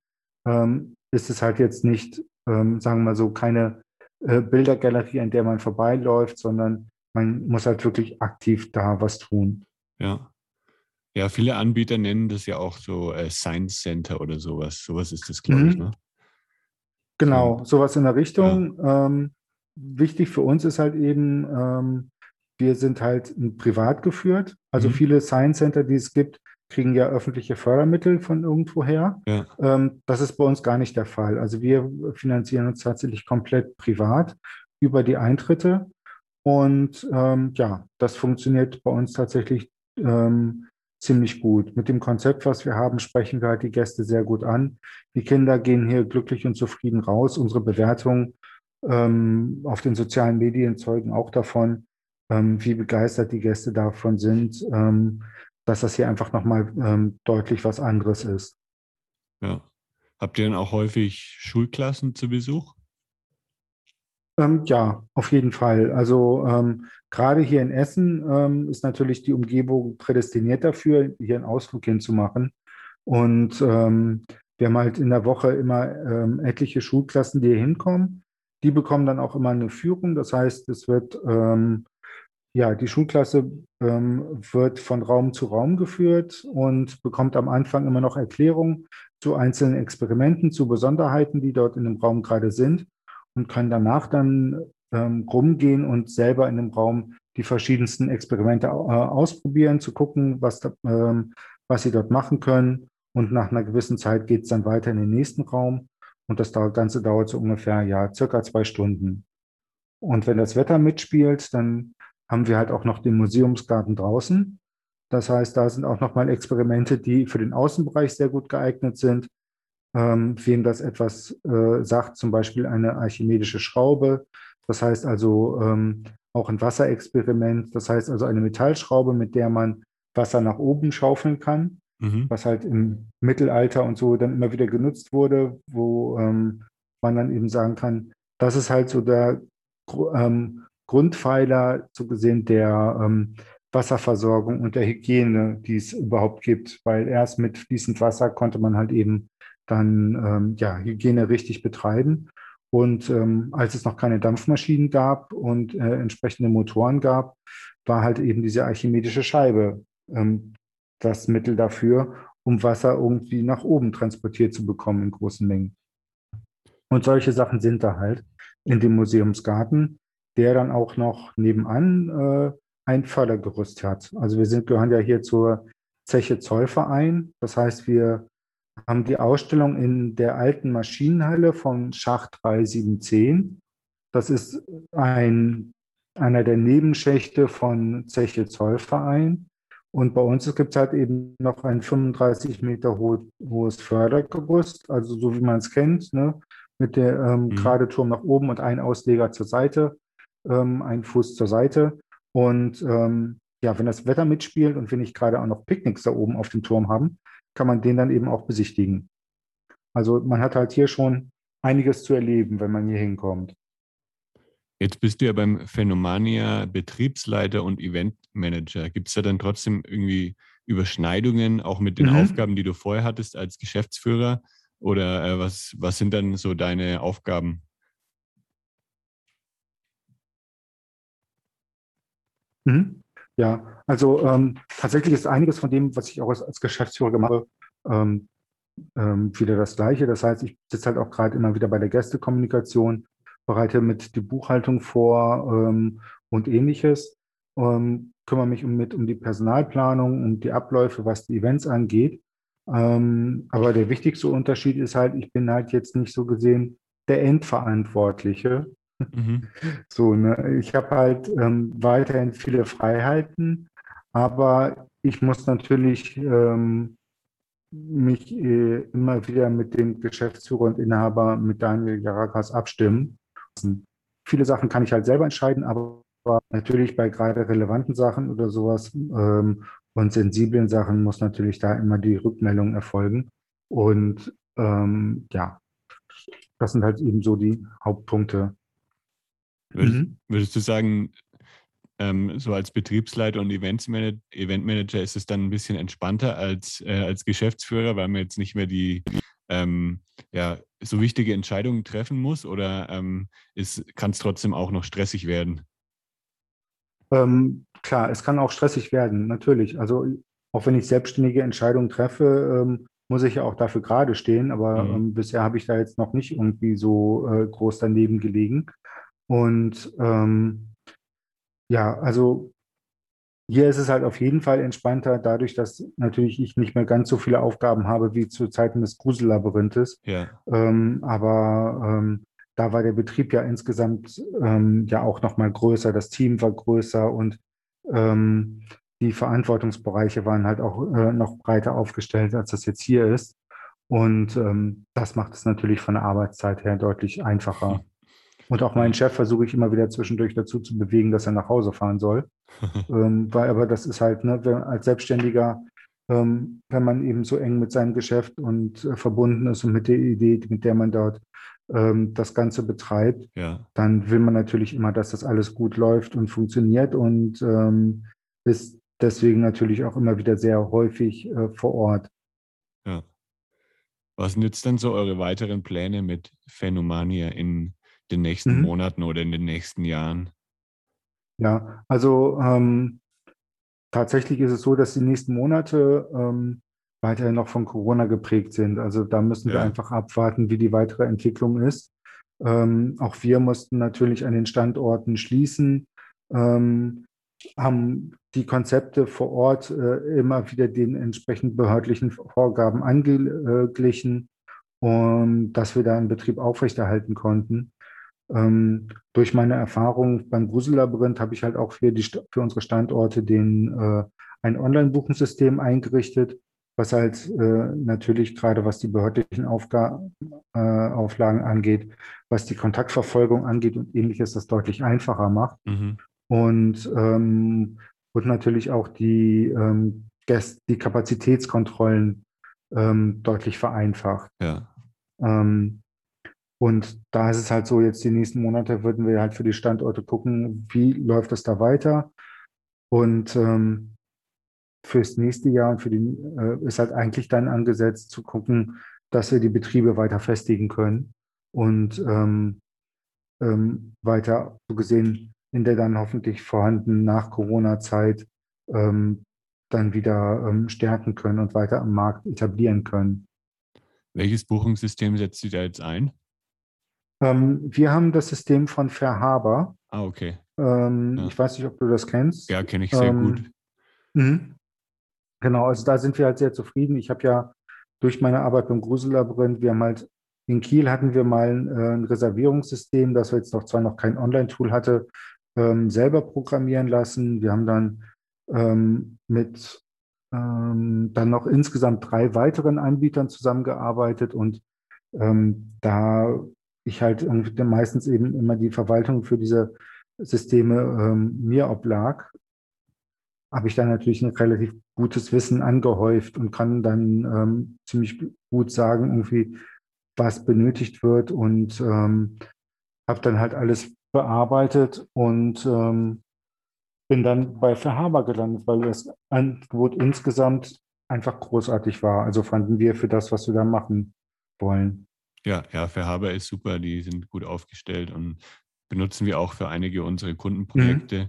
ähm, ist es halt jetzt nicht, ähm, sagen wir mal so, keine äh, Bildergalerie, an der man vorbeiläuft, sondern man muss halt wirklich aktiv da was tun. Ja. Ja, viele Anbieter nennen das ja auch so äh, Science Center oder sowas. Sowas ist das, glaube mhm. ich, ne? Genau, sowas in der Richtung. Ja. Ähm, wichtig für uns ist halt eben, ähm, wir sind halt privat geführt. Also mhm. viele Science Center, die es gibt, kriegen ja öffentliche Fördermittel von irgendwoher. Ja. Ähm, das ist bei uns gar nicht der Fall. Also wir finanzieren uns tatsächlich komplett privat über die Eintritte. Und ähm, ja, das funktioniert bei uns tatsächlich ähm, ziemlich gut. Mit dem Konzept, was wir haben, sprechen wir halt die Gäste sehr gut an. Die Kinder gehen hier glücklich und zufrieden raus. Unsere Bewertungen ähm, auf den sozialen Medien zeugen auch davon, ähm, wie begeistert die Gäste davon sind. Ähm, dass das hier einfach nochmal ähm, deutlich was anderes ist. Ja. Habt ihr dann auch häufig Schulklassen zu Besuch? Ähm, ja, auf jeden Fall. Also ähm, gerade hier in Essen ähm, ist natürlich die Umgebung prädestiniert dafür, hier einen Ausflug hinzumachen. Und ähm, wir haben halt in der Woche immer ähm, etliche Schulklassen, die hier hinkommen. Die bekommen dann auch immer eine Führung. Das heißt, es wird ähm, ja, die Schulklasse wird von Raum zu Raum geführt und bekommt am Anfang immer noch Erklärungen zu einzelnen Experimenten, zu Besonderheiten, die dort in dem Raum gerade sind und kann danach dann ähm, rumgehen und selber in dem Raum die verschiedensten Experimente äh, ausprobieren, zu gucken, was, da, ähm, was sie dort machen können. Und nach einer gewissen Zeit geht es dann weiter in den nächsten Raum. Und das Ganze dauert so ungefähr, ja, circa zwei Stunden. Und wenn das Wetter mitspielt, dann haben wir halt auch noch den Museumsgarten draußen. Das heißt, da sind auch nochmal Experimente, die für den Außenbereich sehr gut geeignet sind. Ähm, wem das etwas äh, sagt, zum Beispiel eine archimedische Schraube. Das heißt also ähm, auch ein Wasserexperiment. Das heißt also eine Metallschraube, mit der man Wasser nach oben schaufeln kann, mhm. was halt im Mittelalter und so dann immer wieder genutzt wurde, wo ähm, man dann eben sagen kann, das ist halt so der ähm, Grundpfeiler so gesehen der ähm, Wasserversorgung und der Hygiene, die es überhaupt gibt, weil erst mit fließend Wasser konnte man halt eben dann ähm, ja, Hygiene richtig betreiben. Und ähm, als es noch keine Dampfmaschinen gab und äh, entsprechende Motoren gab, war halt eben diese archimedische Scheibe ähm, das Mittel dafür, um Wasser irgendwie nach oben transportiert zu bekommen in großen Mengen. Und solche Sachen sind da halt in dem Museumsgarten, der dann auch noch nebenan äh, ein Fördergerüst hat. Also wir sind, gehören ja hier zur Zeche Zollverein. Das heißt, wir haben die Ausstellung in der alten Maschinenhalle von Schacht 3710. Das ist ein, einer der Nebenschächte von Zeche Zollverein. Und bei uns gibt es halt eben noch ein 35 Meter ho hohes Fördergerüst, also so wie man es kennt, ne? mit der ähm, mhm. gerade Turm nach oben und ein Ausleger zur Seite, ähm, ein Fuß zur Seite. Und ähm, ja, wenn das Wetter mitspielt und wir nicht gerade auch noch Picknicks da oben auf dem Turm haben, kann man den dann eben auch besichtigen. Also man hat halt hier schon einiges zu erleben, wenn man hier hinkommt. Jetzt bist du ja beim Phenomania Betriebsleiter und Eventmanager. Gibt es da dann trotzdem irgendwie Überschneidungen auch mit den mhm. Aufgaben, die du vorher hattest als Geschäftsführer? Oder äh, was, was sind dann so deine Aufgaben? Mhm. Ja, also ähm, tatsächlich ist einiges von dem, was ich auch als, als Geschäftsführer gemacht habe, ähm, ähm, wieder das Gleiche. Das heißt, ich sitze halt auch gerade immer wieder bei der Gästekommunikation, bereite mit die Buchhaltung vor ähm, und ähnliches, ähm, kümmere mich um, mit um die Personalplanung, um die Abläufe, was die Events angeht. Ähm, aber der wichtigste Unterschied ist halt, ich bin halt jetzt nicht so gesehen der Endverantwortliche. Mhm. So, ne? Ich habe halt ähm, weiterhin viele Freiheiten, aber ich muss natürlich ähm, mich äh, immer wieder mit dem Geschäftsführer und Inhaber, mit Daniel Jarakas abstimmen. Viele Sachen kann ich halt selber entscheiden, aber natürlich bei gerade relevanten Sachen oder sowas ähm, und sensiblen Sachen muss natürlich da immer die Rückmeldung erfolgen. Und ähm, ja, das sind halt eben so die Hauptpunkte. Würdest, mhm. würdest du sagen, ähm, so als Betriebsleiter und Eventmanager, Eventmanager ist es dann ein bisschen entspannter als, äh, als Geschäftsführer, weil man jetzt nicht mehr die ähm, ja, so wichtige Entscheidungen treffen muss oder ähm, kann es trotzdem auch noch stressig werden? Ähm, klar, es kann auch stressig werden, natürlich. Also auch wenn ich selbstständige Entscheidungen treffe, ähm, muss ich ja auch dafür gerade stehen. Aber mhm. ähm, bisher habe ich da jetzt noch nicht irgendwie so äh, groß daneben gelegen. Und ähm, ja, also hier ist es halt auf jeden Fall entspannter, dadurch, dass natürlich ich nicht mehr ganz so viele Aufgaben habe wie zu Zeiten des Grusellabyrinthes. Ja. Ähm, aber ähm, da war der Betrieb ja insgesamt ähm, ja auch noch mal größer, das Team war größer und ähm, die Verantwortungsbereiche waren halt auch äh, noch breiter aufgestellt, als das jetzt hier ist. Und ähm, das macht es natürlich von der Arbeitszeit her deutlich einfacher. Und auch meinen Chef versuche ich immer wieder zwischendurch dazu zu bewegen, dass er nach Hause fahren soll. ähm, weil aber das ist halt, ne, wenn, als Selbstständiger, ähm, wenn man eben so eng mit seinem Geschäft und äh, verbunden ist und mit der Idee, mit der man dort ähm, das Ganze betreibt, ja. dann will man natürlich immer, dass das alles gut läuft und funktioniert und ähm, ist deswegen natürlich auch immer wieder sehr häufig äh, vor Ort. Ja. Was sind jetzt dann so eure weiteren Pläne mit Phänomania in den nächsten mhm. Monaten oder in den nächsten Jahren? Ja, also ähm, tatsächlich ist es so, dass die nächsten Monate ähm, weiterhin noch von Corona geprägt sind. Also da müssen ja. wir einfach abwarten, wie die weitere Entwicklung ist. Ähm, auch wir mussten natürlich an den Standorten schließen, ähm, haben die Konzepte vor Ort äh, immer wieder den entsprechend behördlichen Vorgaben angeglichen und dass wir da einen Betrieb aufrechterhalten konnten. Ähm, durch meine Erfahrung beim Grusellabyrinth habe ich halt auch für, die, für unsere Standorte den, äh, ein Online-Buchungssystem eingerichtet, was halt äh, natürlich gerade was die behördlichen Aufga äh, Auflagen angeht, was die Kontaktverfolgung angeht und ähnliches, das deutlich einfacher macht. Mhm. Und, ähm, und natürlich auch die, ähm, die Kapazitätskontrollen ähm, deutlich vereinfacht. Ja. Ähm, und da ist es halt so, jetzt die nächsten Monate würden wir halt für die Standorte gucken, wie läuft es da weiter. Und ähm, fürs nächste Jahr und für die äh, ist halt eigentlich dann angesetzt zu gucken, dass wir die Betriebe weiter festigen können und ähm, ähm, weiter so gesehen in der dann hoffentlich vorhandenen nach Corona-Zeit ähm, dann wieder ähm, stärken können und weiter am Markt etablieren können. Welches Buchungssystem setzt Sie da jetzt ein? Ähm, wir haben das System von Verhaber. Ah, okay. Ähm, ja. Ich weiß nicht, ob du das kennst. Ja, kenne ich sehr ähm, gut. Mh. Genau, also da sind wir halt sehr zufrieden. Ich habe ja durch meine Arbeit beim Grusellabyrinth, wir haben halt in Kiel hatten wir mal ein, äh, ein Reservierungssystem, das wir jetzt noch zwar noch kein Online-Tool hatte, ähm, selber programmieren lassen. Wir haben dann ähm, mit ähm, dann noch insgesamt drei weiteren Anbietern zusammengearbeitet und ähm, da ich halt meistens eben immer die Verwaltung für diese Systeme ähm, mir oblag, habe ich dann natürlich ein relativ gutes Wissen angehäuft und kann dann ähm, ziemlich gut sagen, irgendwie, was benötigt wird und ähm, habe dann halt alles bearbeitet und ähm, bin dann bei Verhaber gelandet, weil das Angebot insgesamt einfach großartig war. Also fanden wir für das, was wir da machen wollen. Ja, ja, Verhaber ist super, die sind gut aufgestellt und benutzen wir auch für einige unserer Kundenprojekte. Mhm.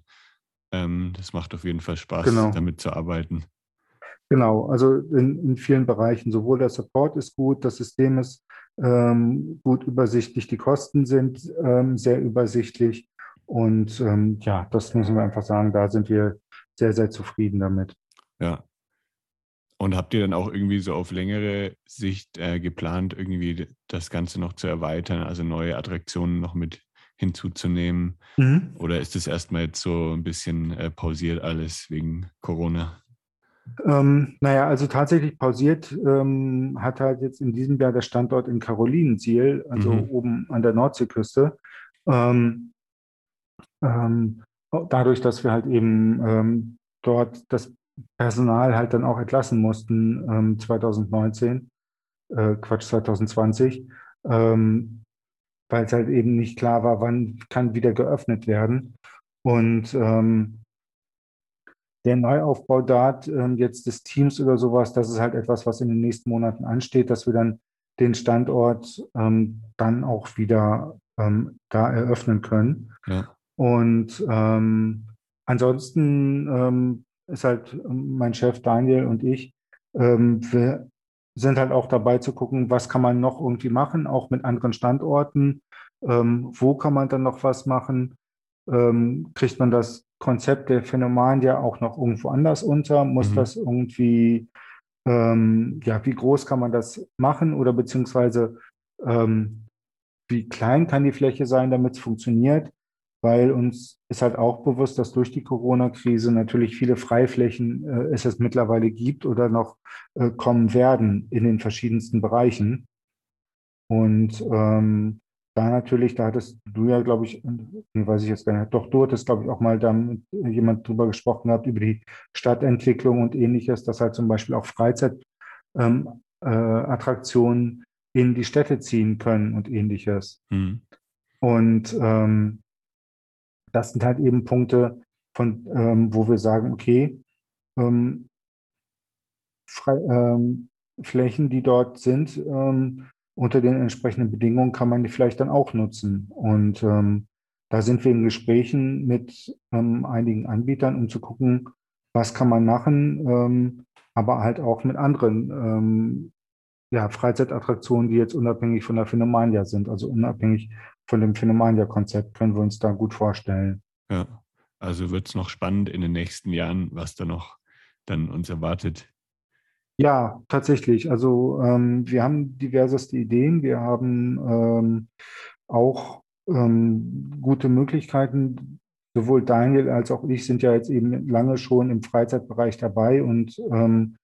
Ähm, das macht auf jeden Fall Spaß, genau. damit zu arbeiten. Genau, also in, in, vielen Bereichen. Sowohl der Support ist gut, das System ist ähm, gut übersichtlich, die Kosten sind ähm, sehr übersichtlich. Und ähm, ja, das müssen wir einfach sagen, da sind wir sehr, sehr zufrieden damit. Ja. Und habt ihr dann auch irgendwie so auf längere Sicht äh, geplant, irgendwie das Ganze noch zu erweitern, also neue Attraktionen noch mit hinzuzunehmen? Mhm. Oder ist es erstmal jetzt so ein bisschen äh, pausiert alles wegen Corona? Ähm, naja, also tatsächlich pausiert ähm, hat halt jetzt in diesem Jahr der Standort in Karolinenziel, also mhm. oben an der Nordseeküste. Ähm, ähm dadurch, dass wir halt eben ähm, dort das Personal halt dann auch entlassen mussten 2019, ähm, äh, Quatsch 2020, weil es halt eben nicht klar war, wann kann wieder geöffnet werden. Und ähm, der Neuaufbau dort ähm, jetzt des Teams oder sowas, das ist halt etwas, was in den nächsten Monaten ansteht, dass wir dann den Standort ähm, dann auch wieder ähm, da eröffnen können. Ja. Und ähm, ansonsten ähm, ist halt mein Chef Daniel und ich, wir sind halt auch dabei zu gucken, was kann man noch irgendwie machen, auch mit anderen Standorten. Ähm, wo kann man dann noch was machen? Ähm, kriegt man das Konzept der Phänomania auch noch irgendwo anders unter? Muss mhm. das irgendwie, ähm, ja, wie groß kann man das machen oder beziehungsweise ähm, wie klein kann die Fläche sein, damit es funktioniert? Weil uns ist halt auch bewusst, dass durch die Corona-Krise natürlich viele Freiflächen äh, es es mittlerweile gibt oder noch äh, kommen werden in den verschiedensten Bereichen. Und ähm, da natürlich, da hattest du ja, glaube ich, weiß ich jetzt gar nicht, doch du hattest, glaube ich, auch mal da mit jemand drüber gesprochen gehabt, über die Stadtentwicklung und ähnliches, dass halt zum Beispiel auch Freizeitattraktionen ähm, äh, in die Städte ziehen können und ähnliches. Mhm. Und ähm, das sind halt eben Punkte, von, ähm, wo wir sagen, okay, ähm, Frei, ähm, Flächen, die dort sind, ähm, unter den entsprechenden Bedingungen kann man die vielleicht dann auch nutzen. Und ähm, da sind wir in Gesprächen mit ähm, einigen Anbietern, um zu gucken, was kann man machen, aber halt auch mit anderen ja, Freizeitattraktionen, die jetzt unabhängig von der Phänomania sind, also unabhängig von dem Phänomania-Konzept, können wir uns da gut vorstellen. Ja, also wird es noch spannend in den nächsten Jahren, was da noch dann uns erwartet. Ja, tatsächlich. Also ähm, wir haben diverseste Ideen. Wir haben ähm, auch ähm, gute Möglichkeiten. Sowohl Daniel als auch ich sind ja jetzt eben lange schon im Freizeitbereich dabei und ähm,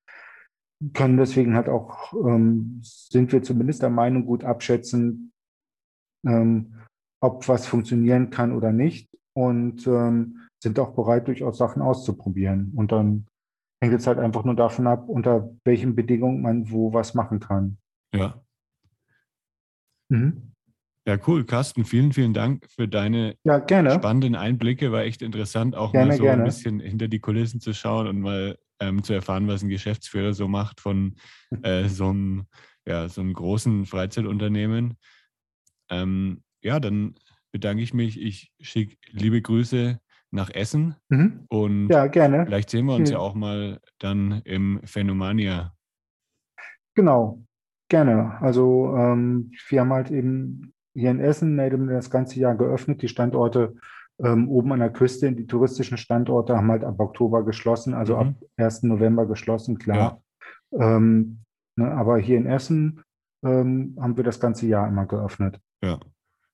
können deswegen halt auch, ähm, sind wir zumindest der Meinung, gut abschätzen, ähm, ob was funktionieren kann oder nicht und sind auch bereit, durchaus Sachen auszuprobieren. Und dann hängt jetzt halt einfach nur davon ab, unter welchen Bedingungen man wo was machen kann. Ja. Mhm. Ja, cool. Carsten, vielen, vielen Dank für deine ja, spannenden Einblicke. War echt interessant, auch gerne, mal so gerne. ein bisschen hinter die Kulissen zu schauen und mal ähm, zu erfahren, was ein Geschäftsführer so macht von äh, so, einem, ja, so einem großen Freizeitunternehmen. Ähm, ja, dann bedanke ich mich. Ich schicke liebe Grüße nach Essen. Mhm. Und Ja, gerne. vielleicht sehen wir uns ja Vielen- auch mal dann im Phänomania. Genau, gerne. Also ähm, wir haben halt eben hier in Essen weniger das ganze Jahr geöffnet. Die Standorte ähm, oben an der Küste, die touristischen Standorte haben halt ab Oktober geschlossen, also Mhm. ab 1. November geschlossen, klar. Ähm, ne, aber hier in Essen ähm, haben wir das ganze Jahr immer geöffnet. Ja,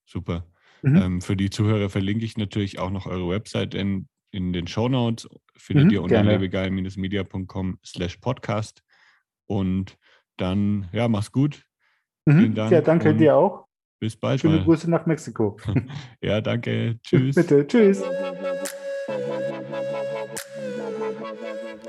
super. Mhm. Ähm, für die Zuhörer verlinke ich natürlich auch noch eure Website in, in den Show Notes. Findet Mhm, ihr unter lebegeil-media.com slash podcast. Und dann, ja, mach's gut. vielen Mhm. Dank Ja, danke dir auch. Bis bald Schöne mal. Grüße nach Mexiko. Ja, danke. Tschüss. Bitte, tschüss.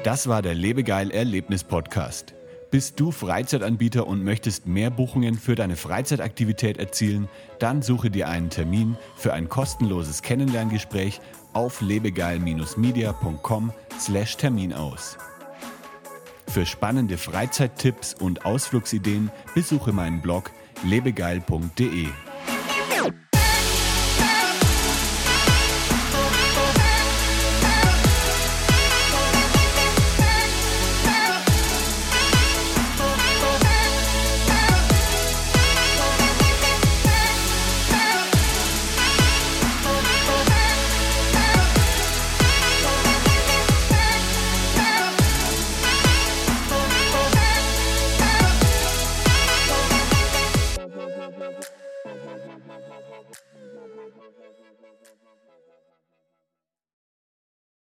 Das war der Lebegeil Erlebnis Podcast. Bist du Freizeitanbieter und möchtest mehr Buchungen für deine Freizeitaktivität erzielen? Dann suche dir einen Termin für ein kostenloses Kennenlerngespräch auf lebegeil-media.com/termin aus. Für spannende Freizeittipps und Ausflugsideen besuche meinen Blog lebegeil.de.